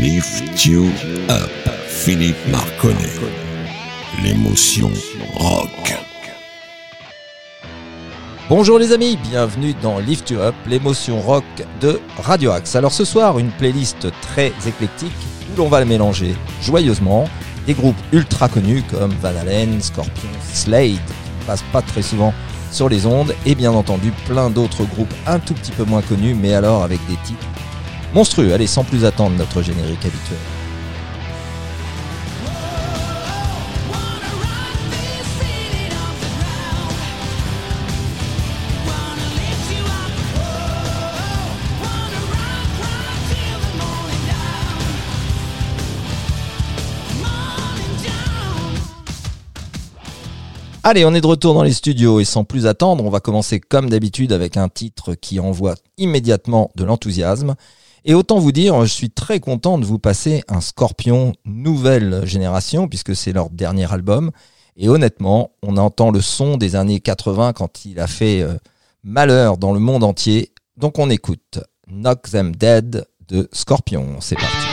Lift You Up, Philippe Marconnet. L'émotion rock. Bonjour les amis, bienvenue dans Lift You Up, l'émotion rock de Radio Axe. Alors ce soir, une playlist très éclectique où l'on va mélanger joyeusement. Des groupes ultra connus comme Van Halen, Scorpion, Slade, qui passent pas très souvent sur les ondes, et bien entendu plein d'autres groupes un tout petit peu moins connus, mais alors avec des titres monstrueux. Allez, sans plus attendre notre générique habituel. Allez, on est de retour dans les studios et sans plus attendre, on va commencer comme d'habitude avec un titre qui envoie immédiatement de l'enthousiasme. Et autant vous dire, je suis très content de vous passer un Scorpion nouvelle génération puisque c'est leur dernier album. Et honnêtement, on entend le son des années 80 quand il a fait euh, malheur dans le monde entier. Donc on écoute Knock Them Dead de Scorpion. C'est parti.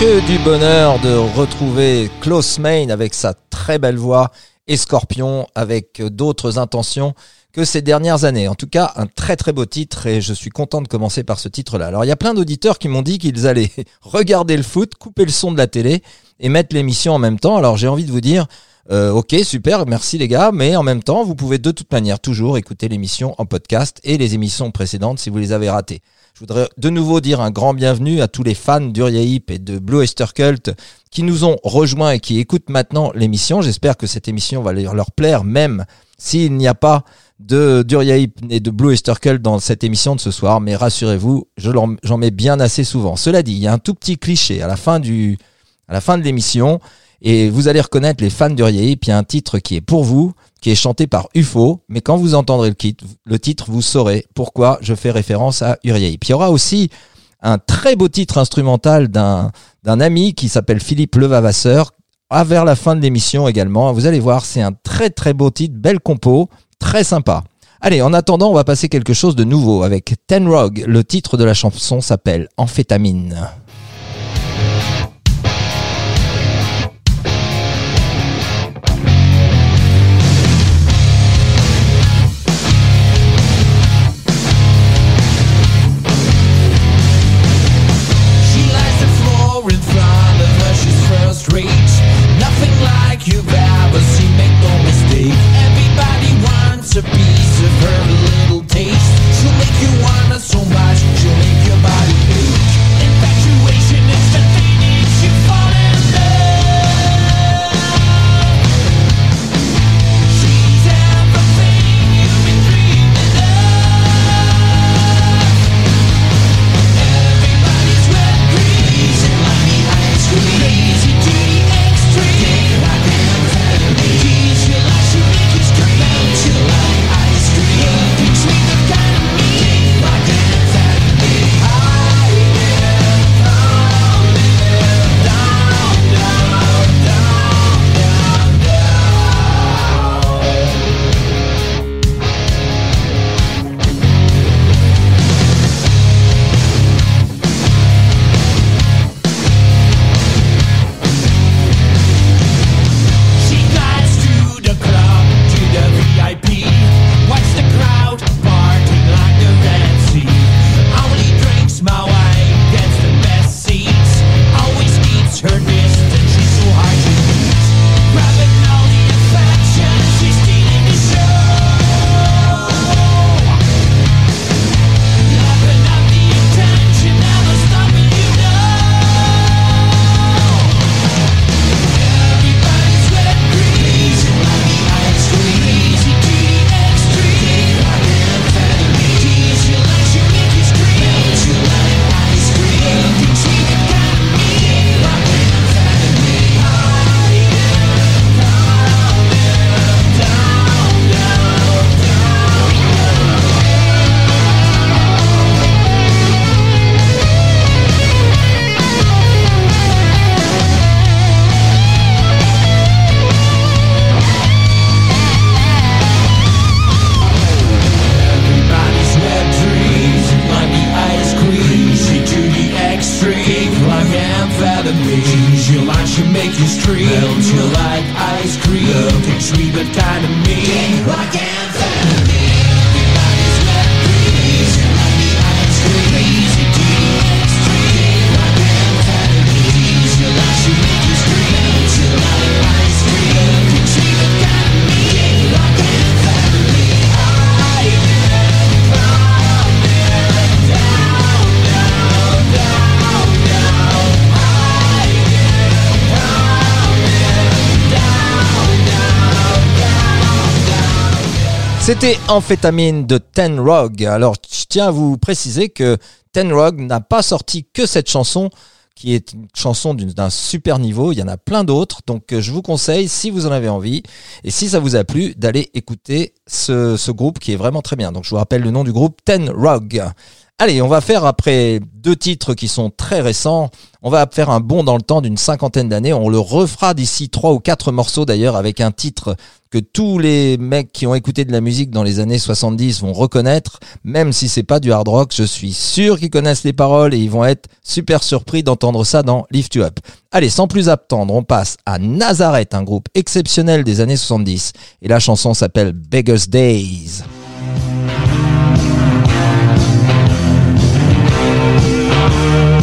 Que du bonheur de retrouver Klaus Main avec sa très belle voix et Scorpion avec d'autres intentions que ces dernières années. En tout cas, un très très beau titre et je suis content de commencer par ce titre-là. Alors il y a plein d'auditeurs qui m'ont dit qu'ils allaient regarder le foot, couper le son de la télé et mettre l'émission en même temps. Alors j'ai envie de vous dire, euh, ok, super, merci les gars, mais en même temps, vous pouvez de toute manière toujours écouter l'émission en podcast et les émissions précédentes si vous les avez ratées. Je voudrais de nouveau dire un grand bienvenue à tous les fans d'Uriah Heep et de Blue Oyster Cult qui nous ont rejoints et qui écoutent maintenant l'émission. J'espère que cette émission va leur plaire, même s'il n'y a pas de d'Uriah Heep et de Blue Oyster Cult dans cette émission de ce soir. Mais rassurez-vous, j'en mets bien assez souvent. Cela dit, il y a un tout petit cliché à la fin du, à la fin de l'émission. Et vous allez reconnaître les fans d'Uriah Heep. Il y a un titre qui est pour vous qui est chanté par UFO, mais quand vous entendrez le, titre, vous saurez pourquoi je fais référence à Uriah Puis il y aura aussi un très beau titre instrumental d'un ami qui s'appelle Philippe Levavasseur, à vers la fin de l'émission également. Vous allez voir, c'est un très très beau titre, belle compo, très sympa. Allez, en attendant, on va passer quelque chose de nouveau avec Ten Rog. Le titre de la chanson s'appelle Amphétamine. C'était Amphétamine de Ten Rog. Alors, je tiens à vous préciser que Ten Rog n'a pas sorti que cette chanson, qui est une chanson d'un super niveau. Il y en a plein d'autres. Donc, euh, je vous conseille, si vous en avez envie, et si ça vous a plu, d'aller écouter ce, groupe qui est vraiment très bien. Donc, je vous rappelle le nom du groupe Ten Rog. Allez, on va faire après deux titres qui sont très récents, on va faire un bond dans le temps d'une cinquantaine d'années. On le refera d'ici trois ou quatre morceaux d'ailleurs avec un titre que tous les mecs qui ont écouté de la musique dans les années 70 vont reconnaître, même si c'est pas du hard rock, je suis sûr qu'ils connaissent les paroles et ils vont être super surpris d'entendre ça dans Lift You Up. Allez, sans plus attendre, on passe à Nazareth, un groupe exceptionnel des années 70 et la chanson s'appelle Beggar's Days. you.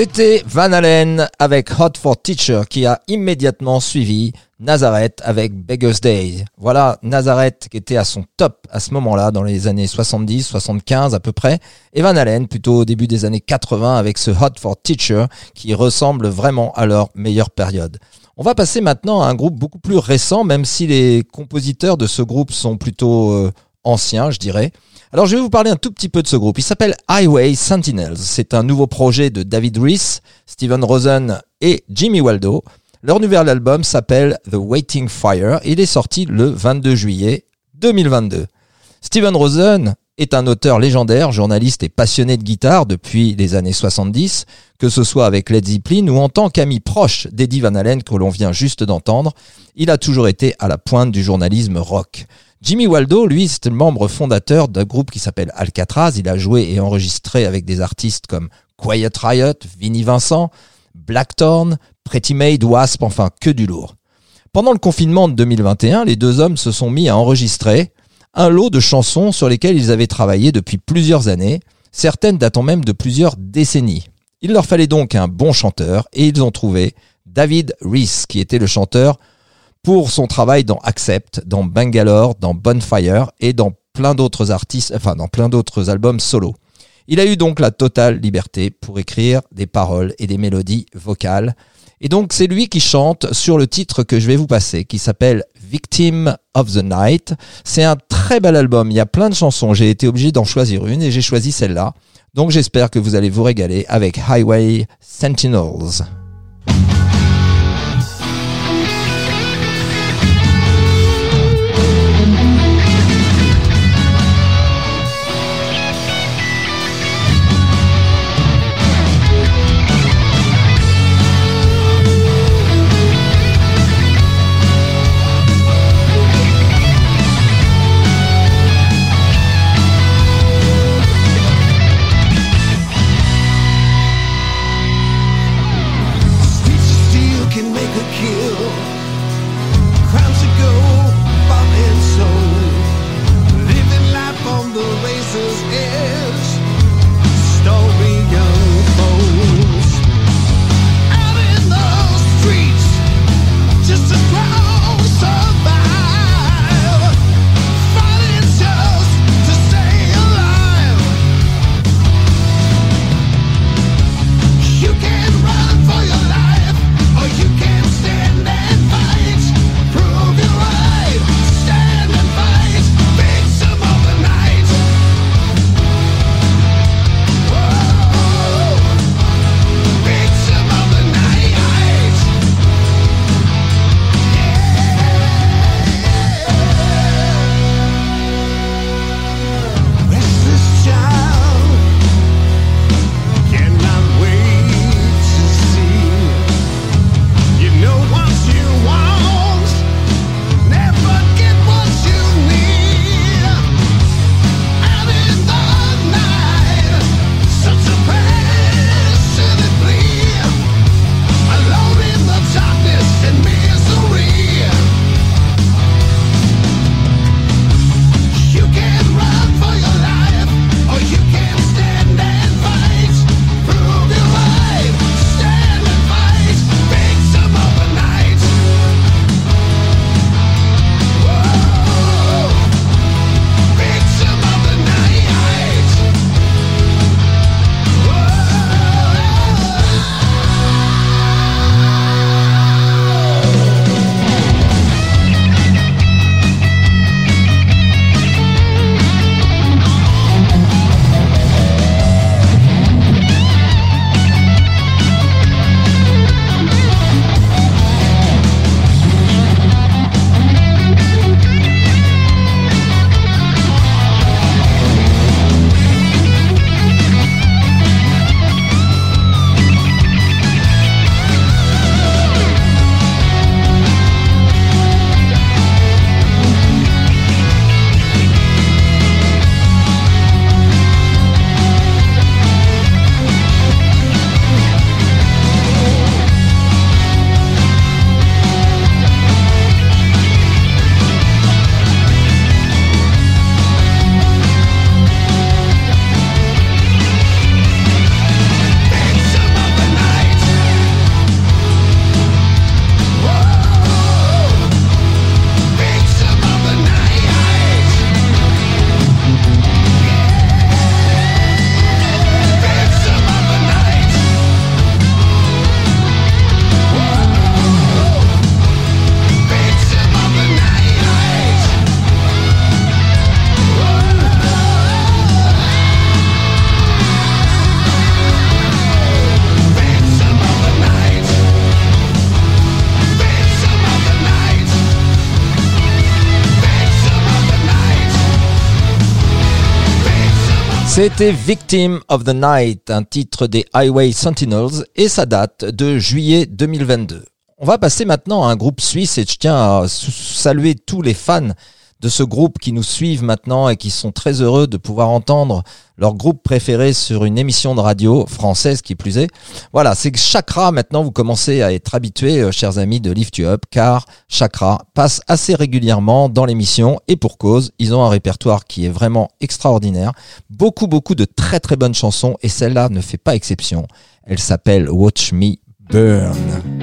C'était Van Halen avec Hot for Teacher qui a immédiatement suivi Nazareth avec Beggar's Day. Voilà Nazareth qui était à son top à ce moment-là dans les années 70, 75 à peu près. Et Van Halen plutôt au début des années 80 avec ce Hot for Teacher qui ressemble vraiment à leur meilleure période. On va passer maintenant à un groupe beaucoup plus récent même si les compositeurs de ce groupe sont plutôt euh, anciens je dirais. Alors je vais vous parler un tout petit peu de ce groupe. Il s'appelle Highway Sentinels. C'est un nouveau projet de David Reese, Steven Rosen et Jimmy Waldo. Leur nouvel album s'appelle The Waiting Fire. Il est sorti le 22 juillet 2022. Steven Rosen est un auteur légendaire, journaliste et passionné de guitare depuis les années 70, que ce soit avec Led Zeppelin ou en tant qu'ami proche d'Eddie Van Halen que l'on vient juste d'entendre. Il a toujours été à la pointe du journalisme rock. Jimmy Waldo, lui, c'est le membre fondateur d'un groupe qui s'appelle Alcatraz. Il a joué et enregistré avec des artistes comme Quiet Riot, Vinnie Vincent, Blackthorn, Pretty Made, Wasp, enfin que du lourd. Pendant le confinement de 2021, les deux hommes se sont mis à enregistrer un lot de chansons sur lesquelles ils avaient travaillé depuis plusieurs années, certaines datant même de plusieurs décennies. Il leur fallait donc un bon chanteur et ils ont trouvé David Reese, qui était le chanteur pour son travail dans Accept, dans Bangalore, dans Bonfire et dans plein d'autres artistes, enfin dans plein d'autres albums solo. Il a eu donc la totale liberté pour écrire des paroles et des mélodies vocales. Et donc c'est lui qui chante sur le titre que je vais vous passer, qui s'appelle Victim of the Night. C'est un très bel album, il y a plein de chansons, j'ai été obligé d'en choisir une et j'ai choisi celle-là. Donc j'espère que vous allez vous régaler avec Highway Sentinels. C'était Victim of the Night, un titre des Highway Sentinels, et ça date de juillet 2022. On va passer maintenant à un groupe suisse et je tiens à saluer tous les fans de ce groupe qui nous suivent maintenant et qui sont très heureux de pouvoir entendre leur groupe préféré sur une émission de radio française qui plus est. Voilà, c'est que Chakra maintenant vous commencez à être habitués, euh, chers amis de Lift You Up, car Chakra passe assez régulièrement dans l'émission et pour cause, ils ont un répertoire qui est vraiment extraordinaire, beaucoup beaucoup de très très bonnes chansons et celle-là ne fait pas exception. Elle s'appelle Watch Me Burn.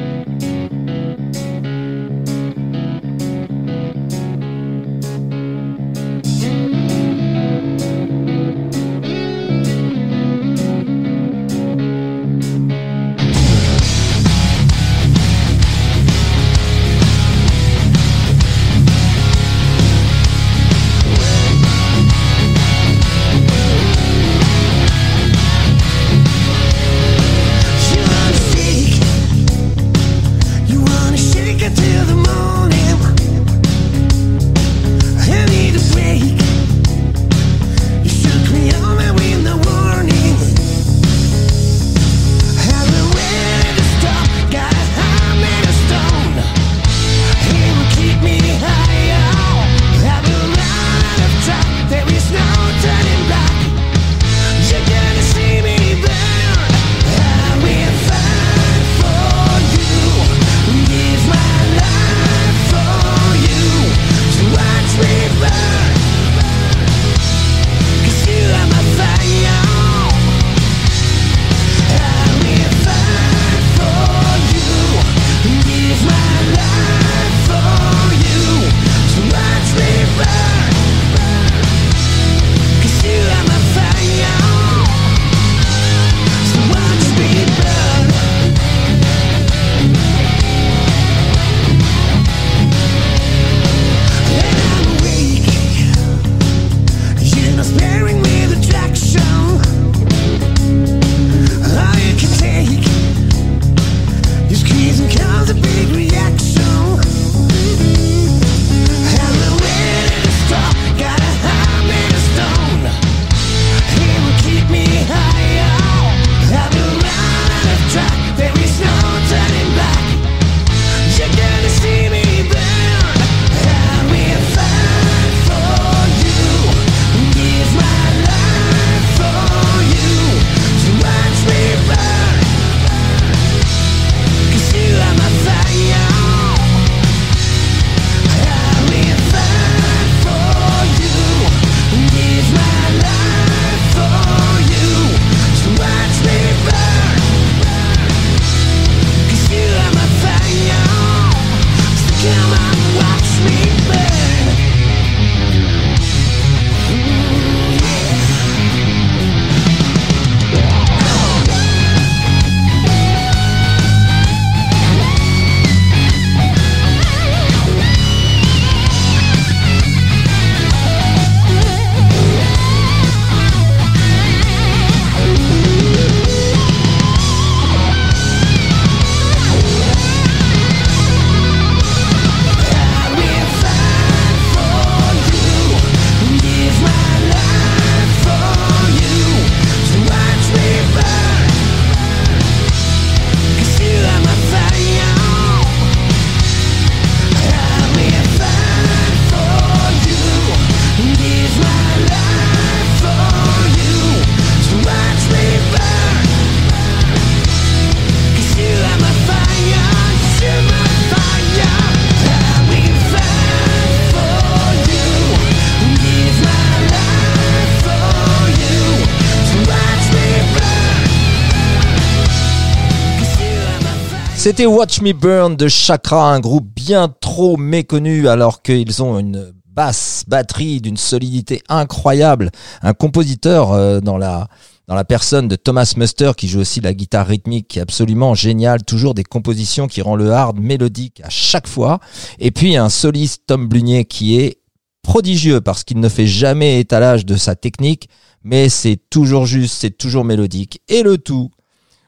C'était Watch Me Burn de Chakra, un groupe bien trop méconnu alors qu'ils ont une basse batterie d'une solidité incroyable. Un compositeur euh, dans la dans la personne de Thomas Muster qui joue aussi la guitare rythmique qui est absolument génial, toujours des compositions qui rend le hard mélodique à chaque fois. Et puis un soliste Tom Blunier qui est prodigieux parce qu'il ne fait jamais étalage de sa technique, mais c'est toujours juste, c'est toujours mélodique. Et le tout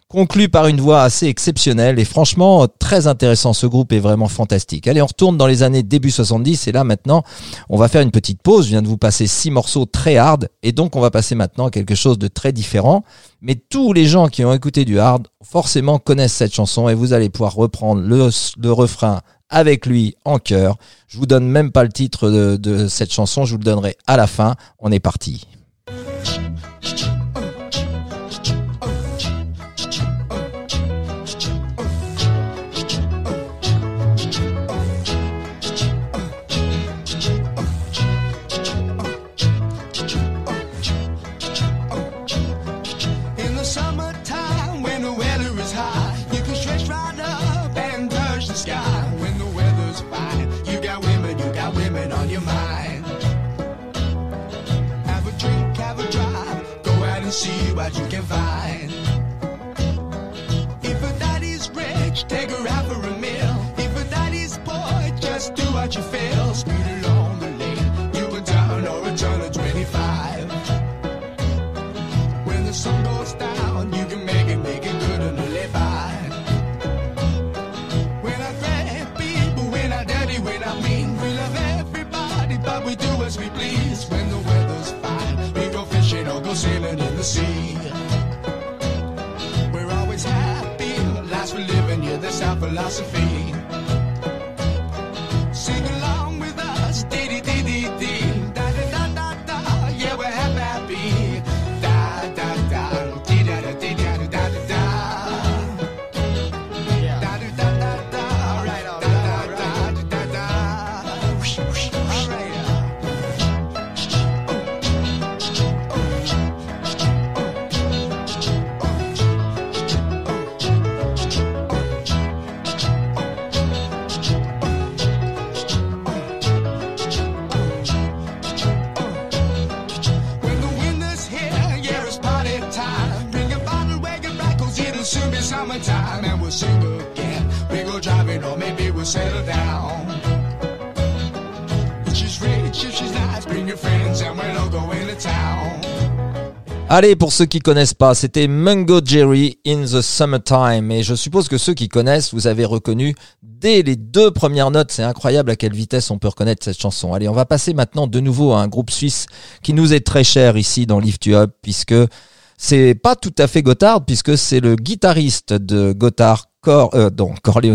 conclu par une voix assez exceptionnelle et franchement très intéressant. Ce groupe est vraiment fantastique. Allez, on retourne dans les années début 70 et là maintenant, on va faire une petite pause. Je viens de vous passer six morceaux très hard et donc on va passer maintenant à quelque chose de très différent. Mais tous les gens qui ont écouté du hard forcément connaissent cette chanson et vous allez pouvoir reprendre le, refrain avec lui en chœur. Je vous donne même pas le titre de cette chanson, je vous le donnerai à la fin. On est parti. Dirty, when mean, we love everybody, but we do as we please. When the weather's fine, we go fishing or go sailing in the sea. We're always happy, life's for living, yeah, that's our philosophy. Allez, pour ceux qui connaissent pas, c'était Mungo Jerry in the Summertime. Et je suppose que ceux qui connaissent, vous avez reconnu dès les deux premières notes. C'est incroyable à quelle vitesse on peut reconnaître cette chanson. Allez, on va passer maintenant de nouveau à un groupe suisse qui nous est très cher ici dans Lift You Up, puisque c'est pas tout à fait Gotthard, puisque c'est le guitariste de Gotthard, Cor, euh,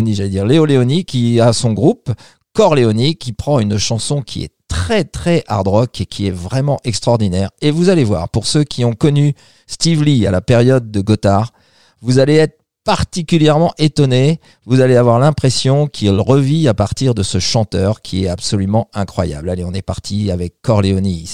j'allais dire, Léo Leoni, qui a son groupe, Corleone, qui prend une chanson qui est très très hard rock et qui est vraiment extraordinaire. Et vous allez voir, pour ceux qui ont connu Steve Lee à la période de Gotthard, vous allez être particulièrement étonné. Vous allez avoir l'impression qu'il revit à partir de ce chanteur qui est absolument incroyable. Allez, on est parti avec Corleone.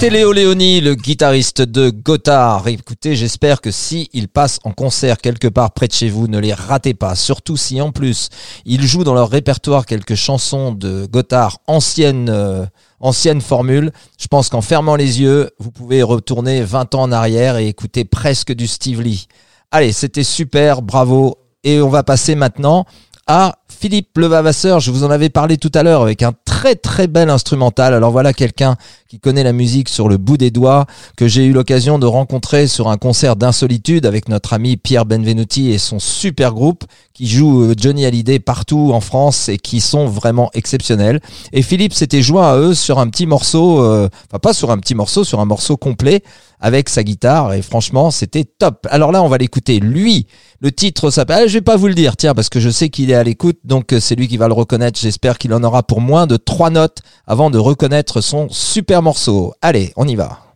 C'était Léo Léoni, le guitariste de Gotthard. Écoutez, j'espère que si il passe en concert quelque part près de chez vous, ne les ratez pas. Surtout si en plus ils jouent dans leur répertoire quelques chansons de Gotthard anciennes, euh, anciennes formules. Je pense qu'en fermant les yeux, vous pouvez retourner 20 ans en arrière et écouter presque du Steve Lee. Allez, c'était super, bravo. Et on va passer maintenant à Philippe Levavasseur. Je vous en avais parlé tout à l'heure avec un très très bel instrumental. Alors voilà quelqu'un qui connaît la musique sur le bout des doigts, que j'ai eu l'occasion de rencontrer sur un concert d'insolitude avec notre ami Pierre Benvenuti et son super groupe qui joue euh, Johnny Hallyday partout en France et qui sont vraiment exceptionnels. Et Philippe s'était joint à eux sur un petit morceau, euh, enfin pas sur un petit morceau, sur un morceau complet avec sa guitare et franchement c'était top. Alors là on va l'écouter. Lui, le titre s'appelle, ah, je vais pas vous le dire, tiens parce que je sais qu'il est à l'écoute, donc euh, c'est lui qui va le reconnaître. J'espère qu'il en aura pour moins de trois notes avant de reconnaître son super morceau. Allez, on y va.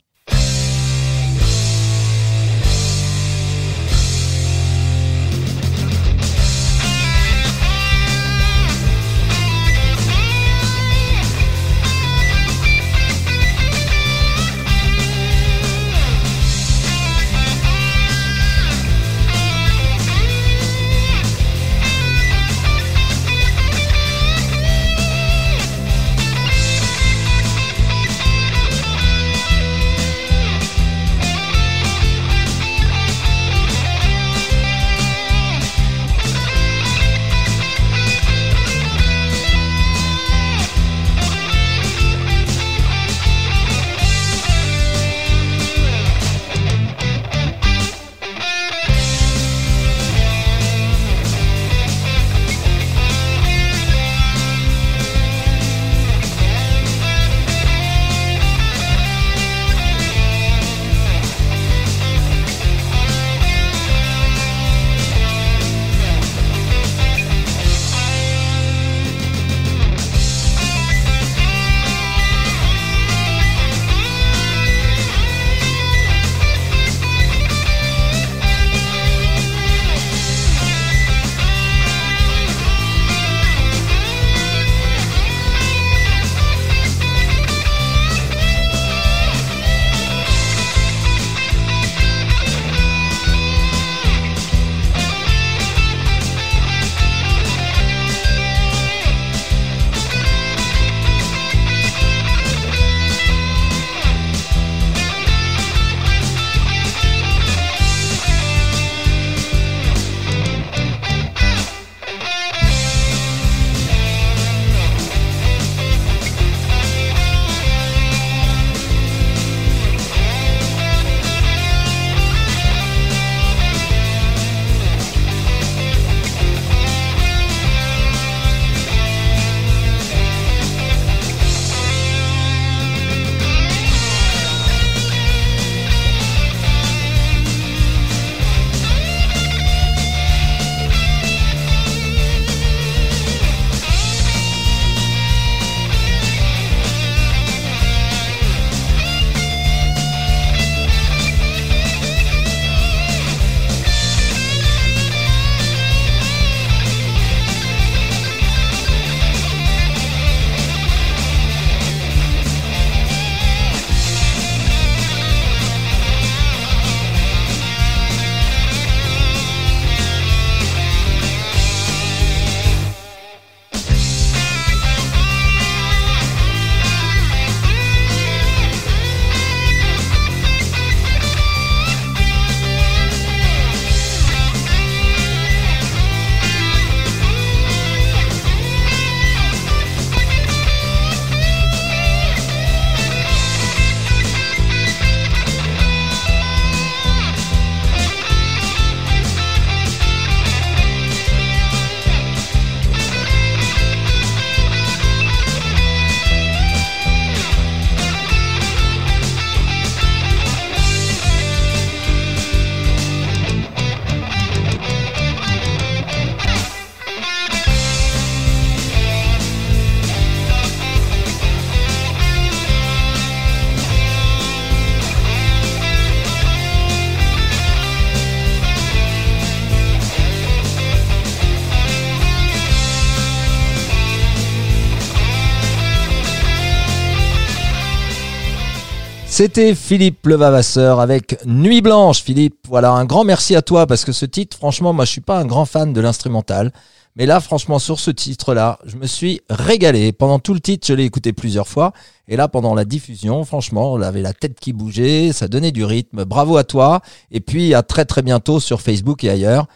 C'était Philippe Levavasseur avec Nuit Blanche. Philippe, voilà, un grand merci à toi parce que ce titre, franchement, moi je suis pas un grand fan de l'instrumental. Mais là, franchement, sur ce titre-là, je me suis régalé. Pendant tout le titre, je l'ai écouté plusieurs fois. Et là, pendant la diffusion, franchement, on avait la tête qui bougeait, ça donnait du rythme. Bravo à toi. Et puis, à très très bientôt sur Facebook et ailleurs.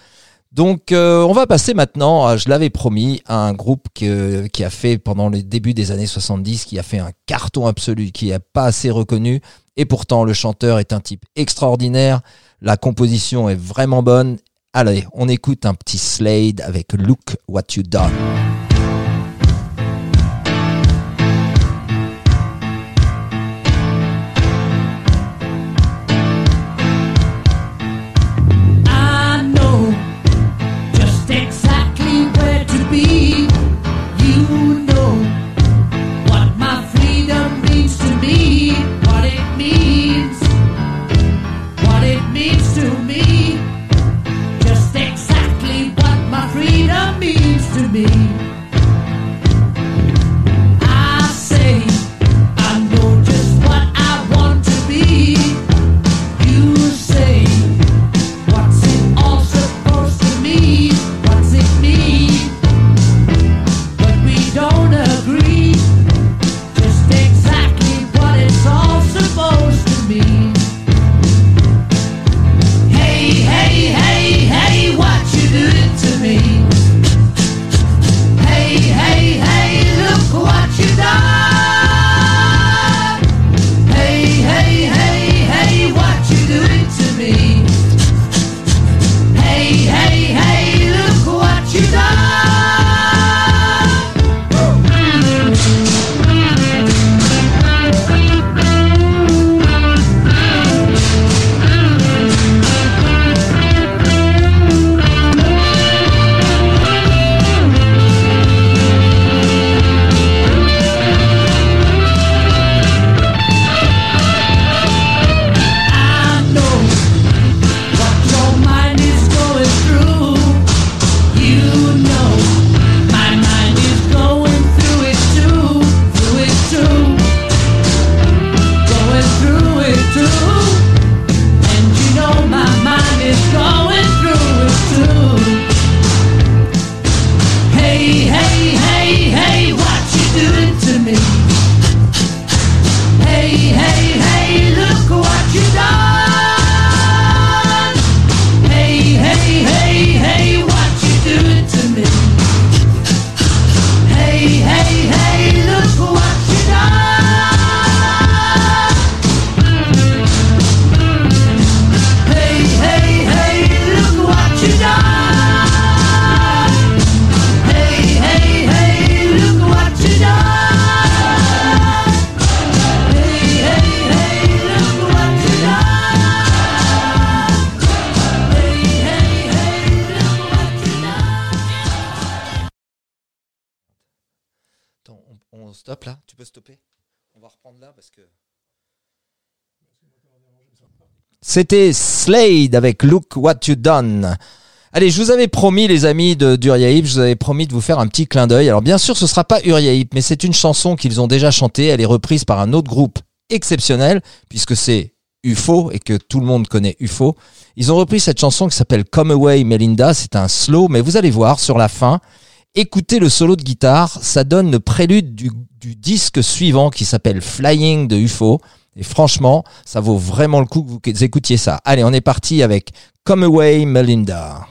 Donc, euh, on va passer maintenant, je l'avais promis, à un groupe qui a fait pendant les débuts des années 70, qui a fait un carton absolu, qui n'est pas assez reconnu. Et pourtant, le chanteur est un type extraordinaire. La composition est vraiment bonne. Allez, on écoute un petit Slade avec Look What You Done. be. C'était Slade avec Look What You Done. Allez, je vous avais promis, les amis de d'Uriaïp, je vous avais promis de vous faire un petit clin d'œil. Alors, bien sûr, ce sera pas Uriaïp, mais c'est une chanson qu'ils ont déjà chantée. Elle est reprise par un autre groupe exceptionnel, puisque c'est UFO et que tout le monde connaît UFO. Ils ont repris cette chanson qui s'appelle Come Away Melinda. C'est un slow, mais vous allez voir sur la fin, écoutez le solo de guitare, ça donne le prélude du disque suivant qui s'appelle Flying de UFO. Et franchement, ça vaut vraiment le coup que vous écoutiez ça. Allez, on est parti avec Come Away Melinda.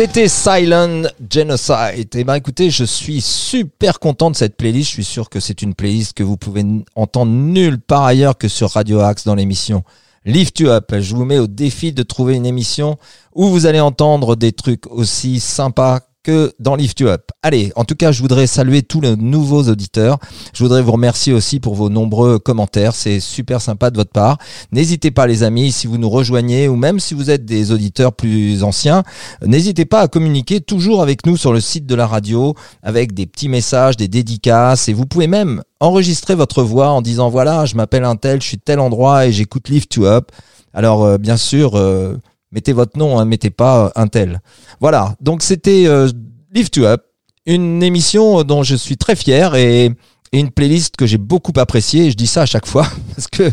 C'était Silent Genocide. Et ben écoutez, je suis super content de cette playlist. Je suis sûr que c'est une playlist que vous pouvez entendre nulle part ailleurs que sur Radio Axe dans l'émission Lift You Up. Je vous mets au défi de trouver une émission où vous allez entendre des trucs aussi sympas que dans Lift You Up. Allez, en tout cas, je voudrais saluer tous les nouveaux auditeurs. Je voudrais vous remercier aussi pour vos nombreux commentaires. C'est super sympa de votre part. N'hésitez pas, les amis, si vous nous rejoignez ou même si vous êtes des auditeurs plus anciens, n'hésitez pas à communiquer toujours avec nous sur le site de la radio avec des petits messages, des dédicaces et vous pouvez même enregistrer votre voix en disant voilà, je m'appelle un tel, je suis tel endroit et j'écoute Lift You Up. Alors, euh, bien sûr, euh, mettez votre nom, hein, mettez pas euh, un tel. Voilà, donc c'était euh, Lift You Up, une émission dont je suis très fier et, et une playlist que j'ai beaucoup appréciée. Je dis ça à chaque fois parce que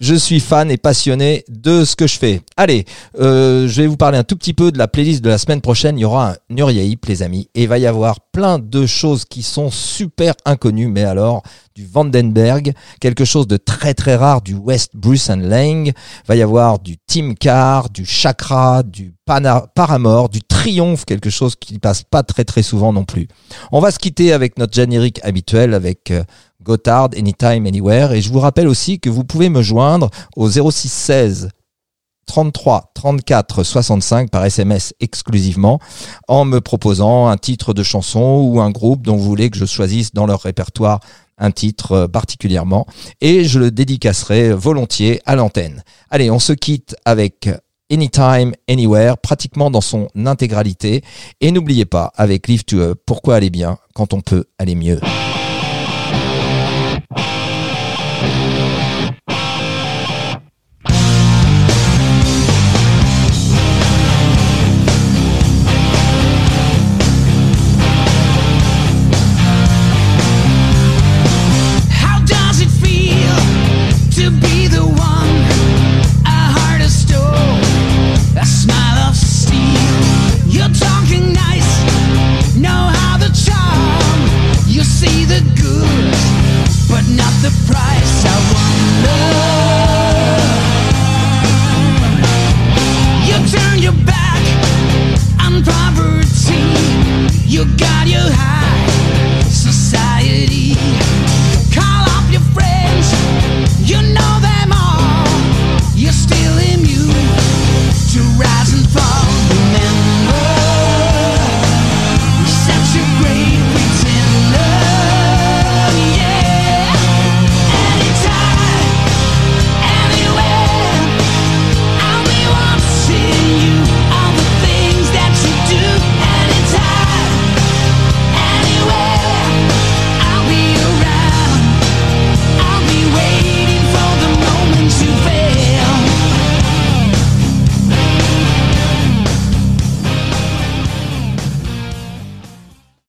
je suis fan et passionné de ce que je fais. Allez, euh, je vais vous parler un tout petit peu de la playlist de la semaine prochaine. Il y aura un Nuriaïp, les amis, et il va y avoir plein de choses qui sont super inconnues, mais alors du Vandenberg, quelque chose de très très rare du West Bruce and Lang, va y avoir du Tim Carr, du Chakra, du Paramore, du Triomphe, quelque chose qui passe pas très très souvent non plus. On va se quitter avec notre générique habituel avec euh, Gotthard, Anytime, Anywhere. Et je vous rappelle aussi que vous pouvez me joindre au 0616 33 34 65 par SMS exclusivement en me proposant un titre de chanson ou un groupe dont vous voulez que je choisisse dans leur répertoire un titre euh, particulièrement et je le dédicacerai volontiers à l'antenne. Allez, on se quitte avec Anytime, Anywhere, pratiquement dans son intégralité. Et n'oubliez pas, avec Live to Up, pourquoi aller bien quand on peut aller mieux.